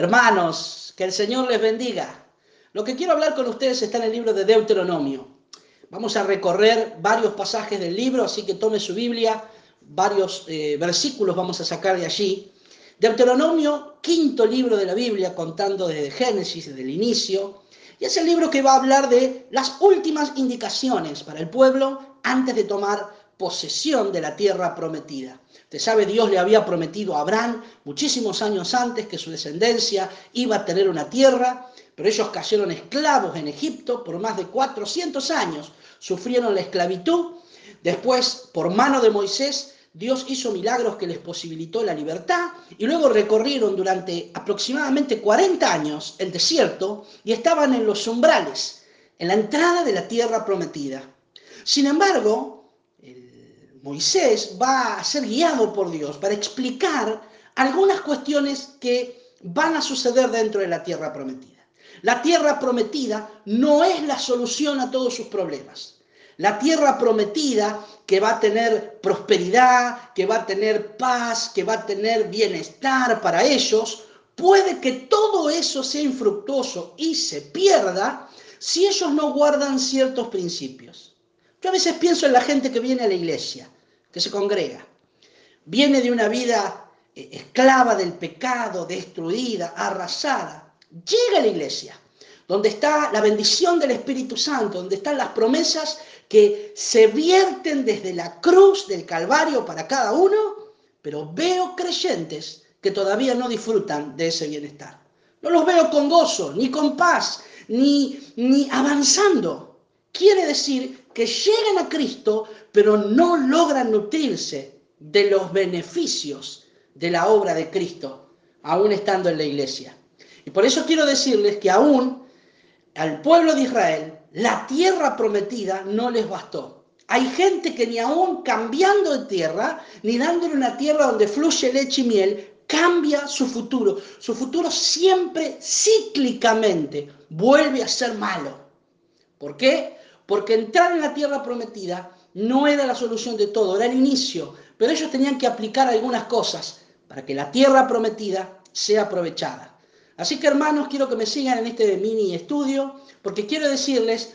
Hermanos, que el Señor les bendiga. Lo que quiero hablar con ustedes está en el libro de Deuteronomio. Vamos a recorrer varios pasajes del libro, así que tome su Biblia, varios eh, versículos vamos a sacar de allí. Deuteronomio, quinto libro de la Biblia, contando desde Génesis, desde el inicio. Y es el libro que va a hablar de las últimas indicaciones para el pueblo antes de tomar posesión de la tierra prometida. Usted sabe, Dios le había prometido a Abraham muchísimos años antes que su descendencia iba a tener una tierra, pero ellos cayeron esclavos en Egipto por más de 400 años, sufrieron la esclavitud. Después, por mano de Moisés, Dios hizo milagros que les posibilitó la libertad y luego recorrieron durante aproximadamente 40 años el desierto y estaban en los umbrales, en la entrada de la tierra prometida. Sin embargo, Moisés va a ser guiado por Dios para explicar algunas cuestiones que van a suceder dentro de la tierra prometida. La tierra prometida no es la solución a todos sus problemas. La tierra prometida que va a tener prosperidad, que va a tener paz, que va a tener bienestar para ellos, puede que todo eso sea infructuoso y se pierda si ellos no guardan ciertos principios. Yo a veces pienso en la gente que viene a la iglesia, que se congrega. Viene de una vida eh, esclava del pecado, destruida, arrasada. Llega a la iglesia, donde está la bendición del Espíritu Santo, donde están las promesas que se vierten desde la cruz del Calvario para cada uno, pero veo creyentes que todavía no disfrutan de ese bienestar. No los veo con gozo, ni con paz, ni, ni avanzando. Quiere decir que llegan a Cristo, pero no logran nutrirse de los beneficios de la obra de Cristo, aún estando en la iglesia. Y por eso quiero decirles que aún al pueblo de Israel la tierra prometida no les bastó. Hay gente que ni aún cambiando de tierra, ni dándole una tierra donde fluye leche y miel, cambia su futuro. Su futuro siempre cíclicamente vuelve a ser malo. ¿Por qué? Porque entrar en la tierra prometida no era la solución de todo, era el inicio, pero ellos tenían que aplicar algunas cosas para que la tierra prometida sea aprovechada. Así que hermanos, quiero que me sigan en este mini estudio, porque quiero decirles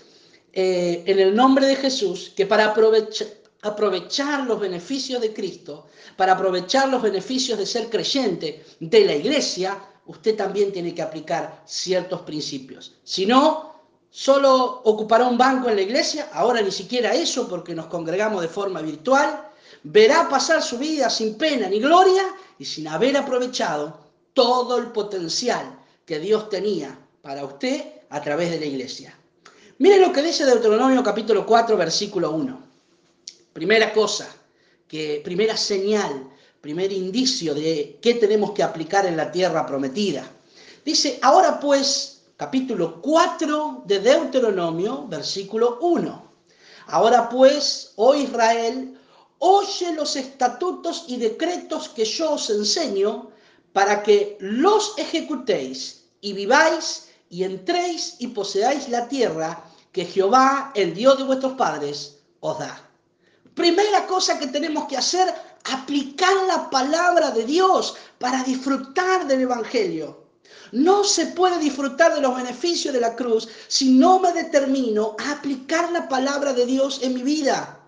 eh, en el nombre de Jesús que para aprovechar, aprovechar los beneficios de Cristo, para aprovechar los beneficios de ser creyente de la iglesia, usted también tiene que aplicar ciertos principios. Si no, solo ocupará un banco en la iglesia, ahora ni siquiera eso porque nos congregamos de forma virtual, verá pasar su vida sin pena ni gloria y sin haber aprovechado todo el potencial que Dios tenía para usted a través de la iglesia. Mire lo que dice Deuteronomio capítulo 4, versículo 1. Primera cosa, que, primera señal, primer indicio de qué tenemos que aplicar en la tierra prometida. Dice, ahora pues, capítulo 4 de Deuteronomio, versículo 1. Ahora pues, oh Israel, oye los estatutos y decretos que yo os enseño para que los ejecutéis y viváis y entréis y poseáis la tierra que Jehová, el Dios de vuestros padres, os da. Primera cosa que tenemos que hacer, aplicar la palabra de Dios para disfrutar del Evangelio. No se puede disfrutar de los beneficios de la cruz si no me determino a aplicar la palabra de Dios en mi vida.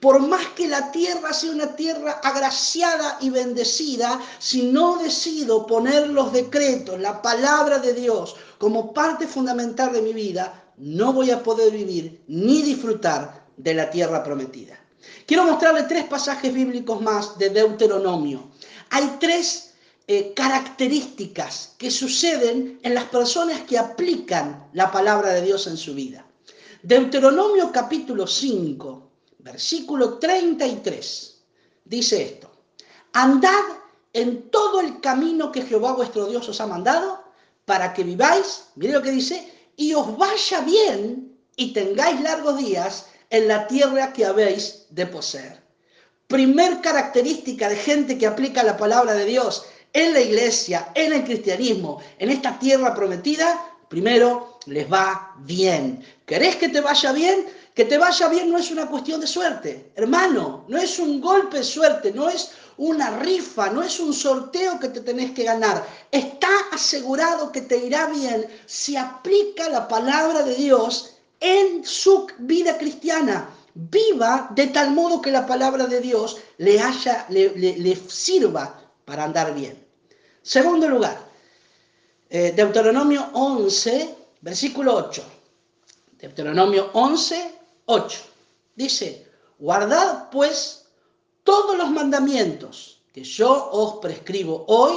Por más que la tierra sea una tierra agraciada y bendecida, si no decido poner los decretos, la palabra de Dios como parte fundamental de mi vida, no voy a poder vivir ni disfrutar de la tierra prometida. Quiero mostrarle tres pasajes bíblicos más de Deuteronomio. Hay tres eh, características que suceden en las personas que aplican la palabra de Dios en su vida. Deuteronomio capítulo 5, versículo 33, dice esto, andad en todo el camino que Jehová vuestro Dios os ha mandado para que viváis, mire lo que dice, y os vaya bien y tengáis largos días en la tierra que habéis de poseer. Primer característica de gente que aplica la palabra de Dios en la iglesia, en el cristianismo, en esta tierra prometida, primero les va bien. ¿Querés que te vaya bien? Que te vaya bien no es una cuestión de suerte, hermano, no es un golpe de suerte, no es una rifa, no es un sorteo que te tenés que ganar. Está asegurado que te irá bien si aplica la palabra de Dios en su vida cristiana. Viva de tal modo que la palabra de Dios le, haya, le, sirva para andar bien. Segundo lugar, eh, Deuteronomio 11, versículo 8. Deuteronomio 11, 8. Dice, guardad pues todos los mandamientos que yo os prescribo hoy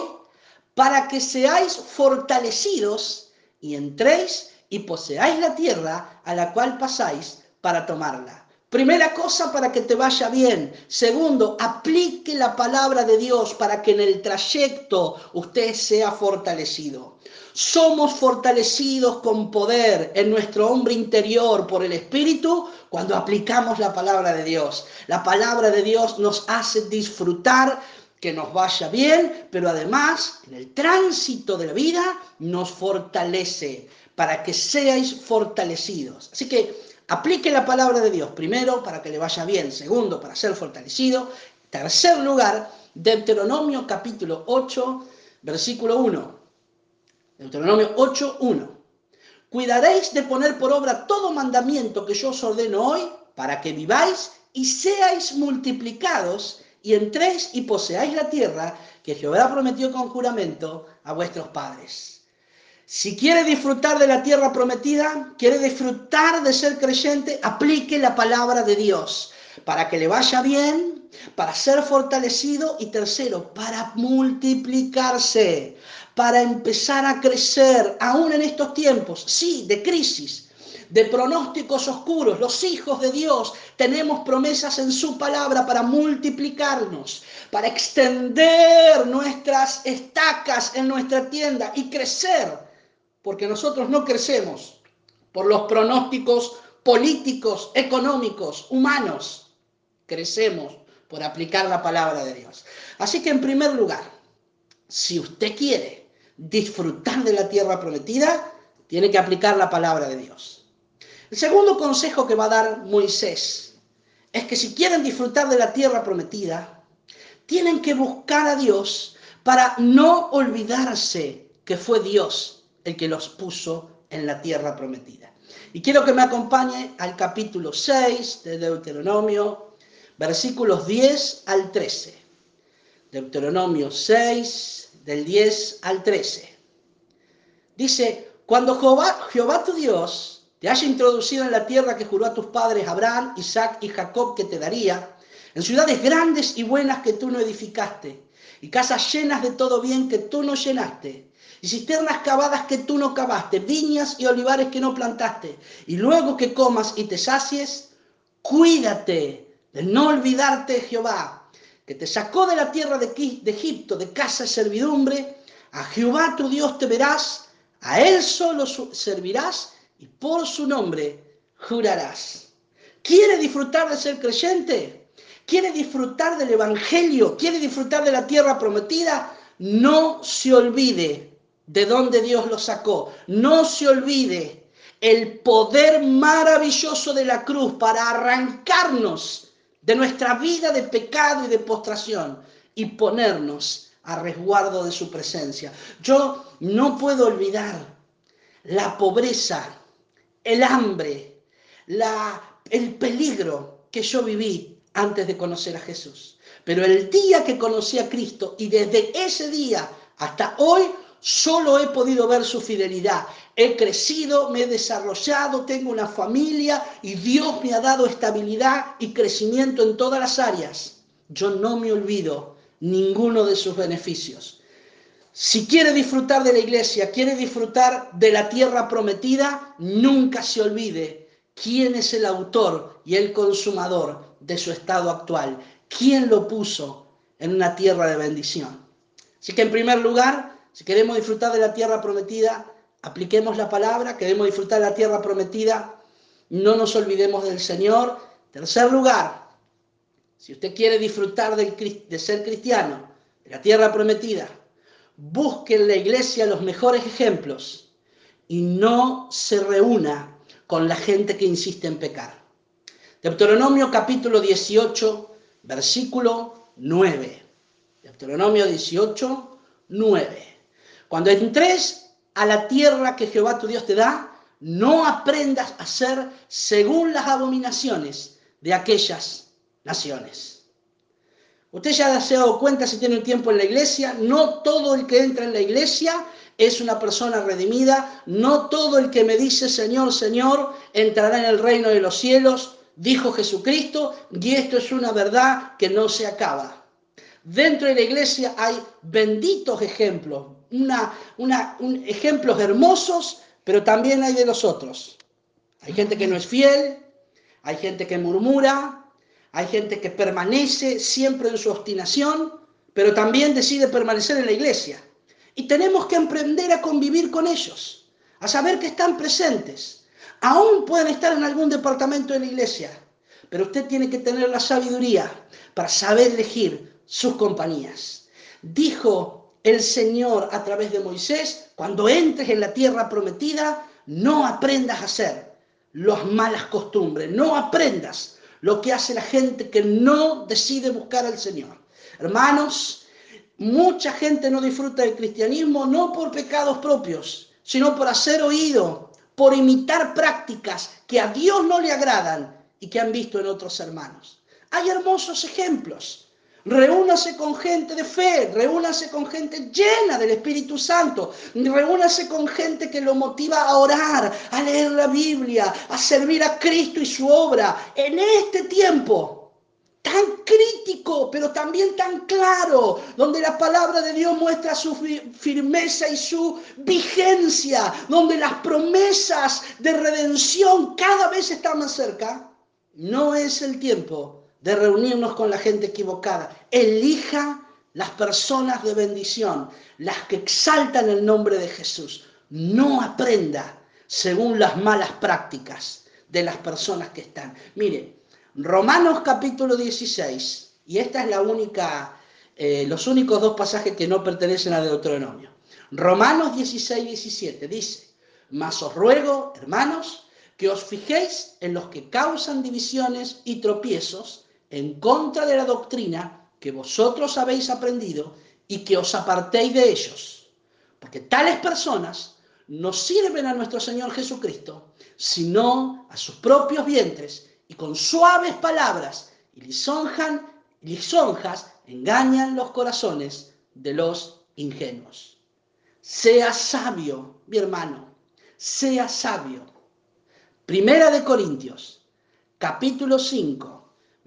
para que seáis fortalecidos y entréis y poseáis la tierra a la cual pasáis para tomarla. Primera cosa para que te vaya bien. Segundo, aplique la palabra de Dios para que en el trayecto usted sea fortalecido. Somos fortalecidos con poder en nuestro hombre interior por el Espíritu cuando aplicamos la palabra de Dios. La palabra de Dios nos hace disfrutar que nos vaya bien, pero además en el tránsito de la vida nos fortalece para que seáis fortalecidos. Así que aplique la palabra de Dios, primero para que le vaya bien, segundo para ser fortalecido, tercer lugar, Deuteronomio capítulo 8, versículo 1. Deuteronomio 8, 1. Cuidaréis de poner por obra todo mandamiento que yo os ordeno hoy, para que viváis y seáis multiplicados y entréis y poseáis la tierra que Jehová prometió con juramento a vuestros padres. Si quiere disfrutar de la tierra prometida, quiere disfrutar de ser creyente, aplique la palabra de Dios para que le vaya bien, para ser fortalecido y tercero, para multiplicarse, para empezar a crecer, aún en estos tiempos, sí, de crisis, de pronósticos oscuros. Los hijos de Dios tenemos promesas en su palabra para multiplicarnos, para extender nuestras estacas en nuestra tienda y crecer porque nosotros no crecemos por los pronósticos políticos, económicos, humanos. Crecemos por aplicar la palabra de Dios. Así que en primer lugar, si usted quiere disfrutar de la tierra prometida, tiene que aplicar la palabra de Dios. El segundo consejo que va a dar Moisés es que si quieren disfrutar de la tierra prometida, tienen que buscar a Dios para no olvidarse que fue Dios el que los puso en la tierra prometida. Y quiero que me acompañe al capítulo 6 de Deuteronomio, versículos 10 al 13. Deuteronomio 6, del 10 al 13. Dice, cuando Jehová, Jehová tu Dios te haya introducido en la tierra que juró a tus padres Abraham, Isaac y Jacob que te daría, en ciudades grandes y buenas que tú no edificaste, y casas llenas de todo bien que tú no llenaste, y cisternas cavadas que tú no cavaste, viñas y olivares que no plantaste, y luego que comas y te sacies, cuídate de no olvidarte Jehová, que te sacó de la tierra de, de Egipto, de casa de servidumbre, a Jehová tu Dios te verás, a él solo servirás y por su nombre jurarás. ¿Quiere disfrutar de ser creyente? ¿Quiere disfrutar del Evangelio? ¿Quiere disfrutar de la tierra prometida? No se olvide de dónde Dios lo sacó. No se olvide el poder maravilloso de la cruz para arrancarnos de nuestra vida de pecado y de postración y ponernos a resguardo de su presencia. Yo no puedo olvidar la pobreza, el hambre, la, el peligro que yo viví antes de conocer a Jesús. Pero el día que conocí a Cristo y desde ese día hasta hoy solo he podido ver su fidelidad. He crecido, me he desarrollado, tengo una familia y Dios me ha dado estabilidad y crecimiento en todas las áreas. Yo no me olvido ninguno de sus beneficios. Si quiere disfrutar de la iglesia, quiere disfrutar de la tierra prometida, nunca se olvide quién es el autor y el consumador de su estado actual. ¿Quién lo puso en una tierra de bendición? Así que en primer lugar, si queremos disfrutar de la tierra prometida, apliquemos la palabra, queremos disfrutar de la tierra prometida, no nos olvidemos del Señor. Tercer lugar, si usted quiere disfrutar de ser cristiano, de la tierra prometida, busque en la iglesia los mejores ejemplos y no se reúna con la gente que insiste en pecar. Deuteronomio capítulo 18, versículo 9. Deuteronomio 18, 9. Cuando entres a la tierra que Jehová tu Dios te da, no aprendas a hacer según las abominaciones de aquellas naciones. Usted ya se ha dado cuenta si tiene tiempo en la iglesia, no todo el que entra en la iglesia es una persona redimida, no todo el que me dice Señor, Señor, entrará en el reino de los cielos, dijo Jesucristo, y esto es una verdad que no se acaba. Dentro de la iglesia hay benditos ejemplos, ejemplos hermosos, pero también hay de los otros. Hay gente que no es fiel, hay gente que murmura, hay gente que permanece siempre en su obstinación, pero también decide permanecer en la iglesia. Y tenemos que aprender a convivir con ellos, a saber que están presentes. Aún pueden estar en algún departamento de la iglesia, pero usted tiene que tener la sabiduría para saber elegir sus compañías. Dijo el Señor a través de Moisés, cuando entres en la tierra prometida, no aprendas a hacer las malas costumbres, no aprendas lo que hace la gente que no decide buscar al Señor. Hermanos, mucha gente no disfruta del cristianismo no por pecados propios, sino por hacer oído, por imitar prácticas que a Dios no le agradan y que han visto en otros hermanos. Hay hermosos ejemplos. Reúnase con gente de fe, reúnase con gente llena del Espíritu Santo, reúnase con gente que lo motiva a orar, a leer la Biblia, a servir a Cristo y su obra. En este tiempo tan crítico, pero también tan claro, donde la palabra de Dios muestra su firmeza y su vigencia, donde las promesas de redención cada vez están más cerca, no es el tiempo de reunirnos con la gente equivocada. Elija las personas de bendición, las que exaltan el nombre de Jesús. No aprenda según las malas prácticas de las personas que están. Mire, Romanos capítulo 16, y esta es la única, eh, los únicos dos pasajes que no pertenecen a Deuteronomio. Romanos 16, 17 dice, mas os ruego, hermanos, que os fijéis en los que causan divisiones y tropiezos en contra de la doctrina que vosotros habéis aprendido y que os apartéis de ellos. Porque tales personas no sirven a nuestro Señor Jesucristo, sino a sus propios vientres y con suaves palabras y lisonjan, lisonjas engañan los corazones de los ingenuos. Sea sabio, mi hermano, sea sabio. Primera de Corintios, capítulo 5,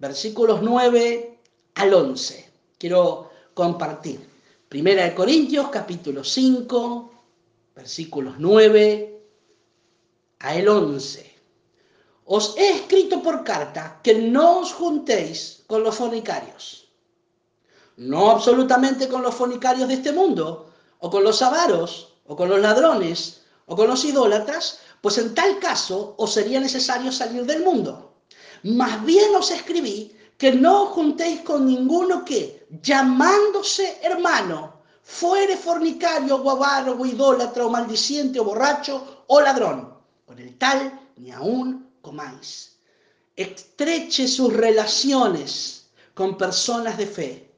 versículos 9 al 11. Quiero compartir. Primera de Corintios, capítulo 5, versículos 9 al 11. Os he escrito por carta que no os juntéis con los fornicarios. No absolutamente con los fornicarios de este mundo, o con los avaros, o con los ladrones, o con los idólatras, pues en tal caso os sería necesario salir del mundo. Más bien os escribí que no juntéis con ninguno que, llamándose hermano, fuere fornicario, o o idólatra, o maldiciente, o borracho, o ladrón. Con el tal ni aún comáis. Estreche sus relaciones con personas de fe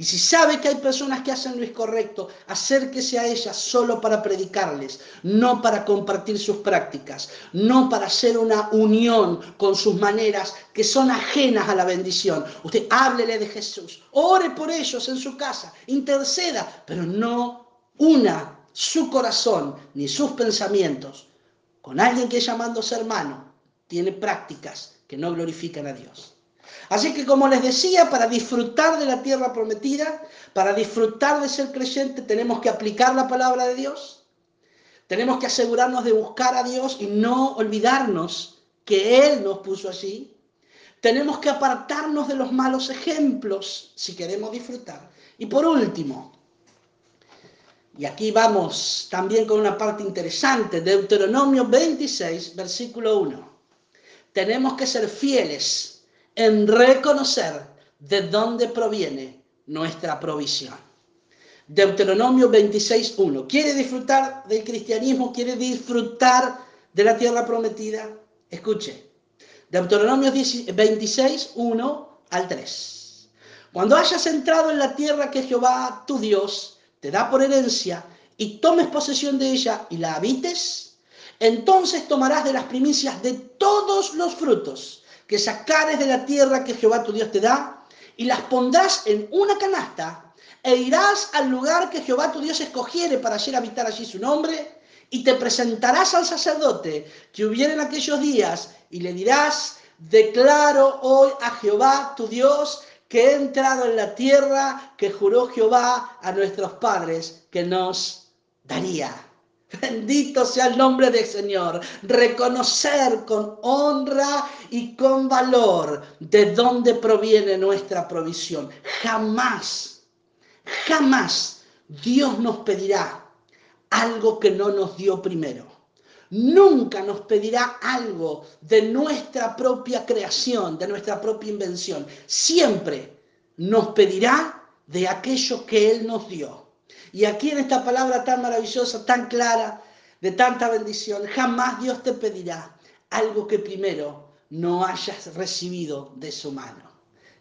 y si sabe que hay personas que hacen lo incorrecto, acérquese a ellas solo para predicarles, no para compartir sus prácticas, no para hacer una unión con sus maneras que son ajenas a la bendición. Usted háblele de Jesús, ore por ellos en su casa, interceda, pero no una su corazón ni sus pensamientos con alguien que llamándose hermano tiene prácticas que no glorifican a Dios. Así que como les decía, para disfrutar de la tierra prometida, para disfrutar de ser creyente, tenemos que aplicar la palabra de Dios. Tenemos que asegurarnos de buscar a Dios y no olvidarnos que Él nos puso allí. Tenemos que apartarnos de los malos ejemplos si queremos disfrutar. Y por último, y aquí vamos también con una parte interesante, Deuteronomio 26, versículo 1. Tenemos que ser fieles en reconocer de dónde proviene nuestra provisión. Deuteronomio 26.1. ¿Quiere disfrutar del cristianismo? ¿Quiere disfrutar de la tierra prometida? Escuche. Deuteronomio 26, 1 al 3. Cuando hayas entrado en la tierra que Jehová, tu Dios, te da por herencia, y tomes posesión de ella y la habites, entonces tomarás de las primicias de todos los frutos que sacares de la tierra que Jehová tu Dios te da, y las pondrás en una canasta, e irás al lugar que Jehová tu Dios escogiere para hacer habitar allí su nombre, y te presentarás al sacerdote que hubiera en aquellos días, y le dirás, declaro hoy a Jehová tu Dios que he entrado en la tierra que juró Jehová a nuestros padres que nos daría. Bendito sea el nombre del Señor. Reconocer con honra y con valor de dónde proviene nuestra provisión. Jamás, jamás Dios nos pedirá algo que no nos dio primero. Nunca nos pedirá algo de nuestra propia creación, de nuestra propia invención. Siempre nos pedirá de aquello que Él nos dio. Y aquí en esta palabra tan maravillosa, tan clara, de tanta bendición, jamás Dios te pedirá algo que primero no hayas recibido de su mano.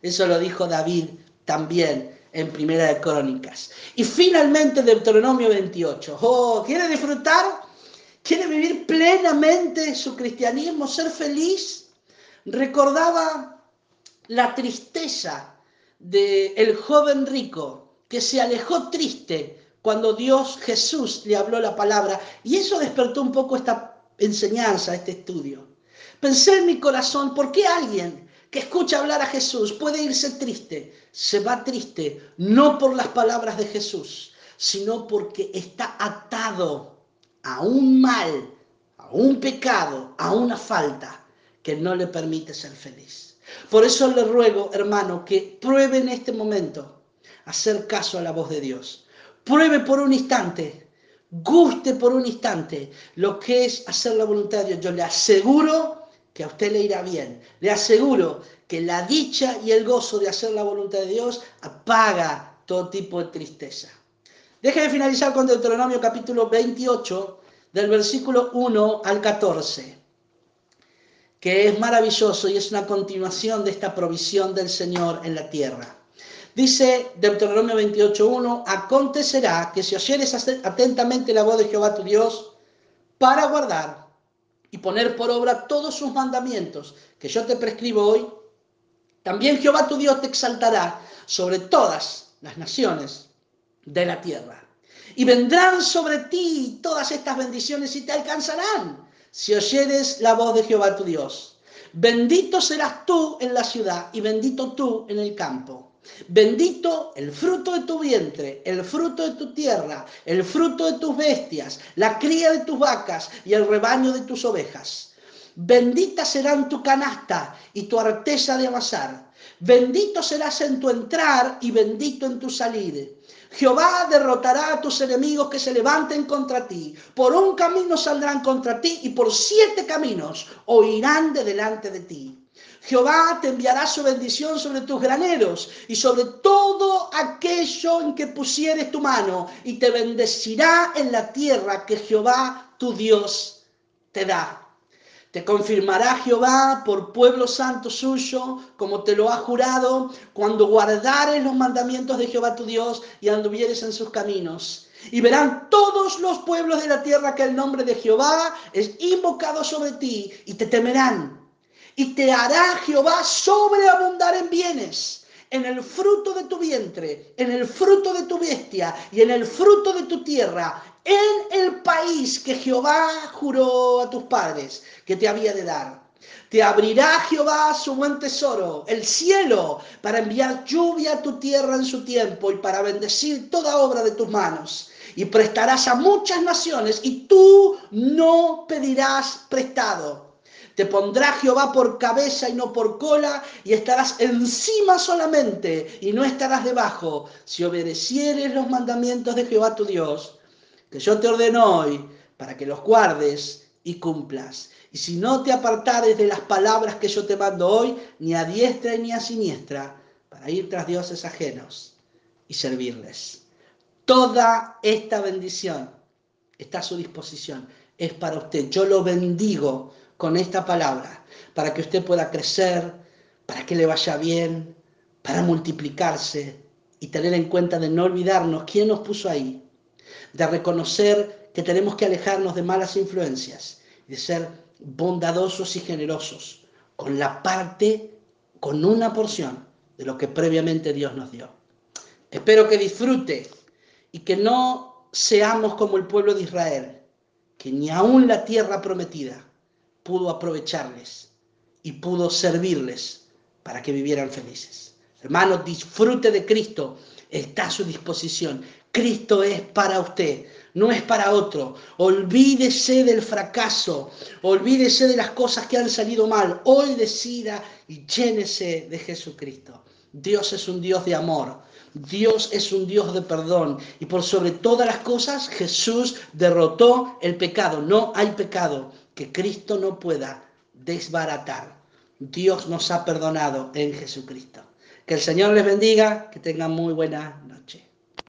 Eso lo dijo David también en Primera de Crónicas. Y finalmente Deuteronomio 28. Oh, ¿quiere disfrutar? ¿Quiere vivir plenamente su cristianismo, ser feliz? Recordaba la tristeza del el joven rico que se alejó triste cuando Dios Jesús le habló la palabra y eso despertó un poco esta enseñanza, este estudio. Pensé en mi corazón, ¿por qué alguien que escucha hablar a Jesús puede irse triste? Se va triste no por las palabras de Jesús, sino porque está atado a un mal, a un pecado, a una falta que no le permite ser feliz. Por eso le ruego, hermano, que pruebe en este momento hacer caso a la voz de Dios. Pruebe por un instante, guste por un instante lo que es hacer la voluntad de Dios. Yo le aseguro que a usted le irá bien. Le aseguro que la dicha y el gozo de hacer la voluntad de Dios apaga todo tipo de tristeza. Déjeme finalizar con Deuteronomio capítulo 28, del versículo 1 al 14, que es maravilloso y es una continuación de esta provisión del Señor en la tierra. Dice Deuteronomio 28.1, acontecerá que si oyeres atentamente la voz de Jehová tu Dios para guardar y poner por obra todos sus mandamientos que yo te prescribo hoy, también Jehová tu Dios te exaltará sobre todas las naciones de la tierra. Y vendrán sobre ti todas estas bendiciones y te alcanzarán si oyeres la voz de Jehová tu Dios. Bendito serás tú en la ciudad y bendito tú en el campo. Bendito el fruto de tu vientre, el fruto de tu tierra, el fruto de tus bestias, la cría de tus vacas y el rebaño de tus ovejas. Bendita serán tu canasta y tu artesa de amasar. Bendito serás en tu entrar y bendito en tu salir. Jehová derrotará a tus enemigos que se levanten contra ti. Por un camino saldrán contra ti y por siete caminos oirán de delante de ti. Jehová te enviará su bendición sobre tus graneros y sobre todo aquello en que pusieres tu mano y te bendecirá en la tierra que Jehová tu Dios te da. Te confirmará Jehová por pueblo santo suyo, como te lo ha jurado, cuando guardares los mandamientos de Jehová tu Dios y anduvieres en sus caminos. Y verán todos los pueblos de la tierra que el nombre de Jehová es invocado sobre ti y te temerán y te hará Jehová sobreabundar en bienes, en el fruto de tu vientre, en el fruto de tu bestia y en el fruto de tu tierra, en el país que Jehová juró a tus padres que te había de dar. Te abrirá Jehová su buen tesoro, el cielo, para enviar lluvia a tu tierra en su tiempo y para bendecir toda obra de tus manos. Y prestarás a muchas naciones y tú no pedirás prestado te pondrá Jehová por cabeza y no por cola, y estarás encima solamente y no estarás debajo, si obedecieres los mandamientos de Jehová tu Dios, que yo te ordeno hoy, para que los guardes y cumplas. Y si no te apartares de las palabras que yo te mando hoy, ni a diestra ni a siniestra, para ir tras dioses ajenos y servirles. Toda esta bendición está a su disposición. Es para usted. Yo lo bendigo con esta palabra para que usted pueda crecer, para que le vaya bien, para multiplicarse y tener en cuenta de no olvidarnos quién nos puso ahí, de reconocer que tenemos que alejarnos de malas influencias, de ser bondadosos y generosos con la parte, con una porción de lo que previamente Dios nos dio. Espero que disfrute y que no seamos como el pueblo de Israel, que ni aún la tierra prometida pudo aprovecharles y pudo servirles para que vivieran felices. Hermano, disfrute de Cristo, está a su disposición. Cristo es para usted, no es para otro. Olvídese del fracaso, olvídese de las cosas que han salido mal. Hoy decida y llénese de Jesucristo. Dios es un Dios de amor. Dios es un Dios de perdón. Y por sobre todas las cosas, Jesús derrotó el pecado. No hay pecado que Cristo no pueda desbaratar. Dios nos ha perdonado en Jesucristo. Que el Señor les bendiga, que tengan muy buena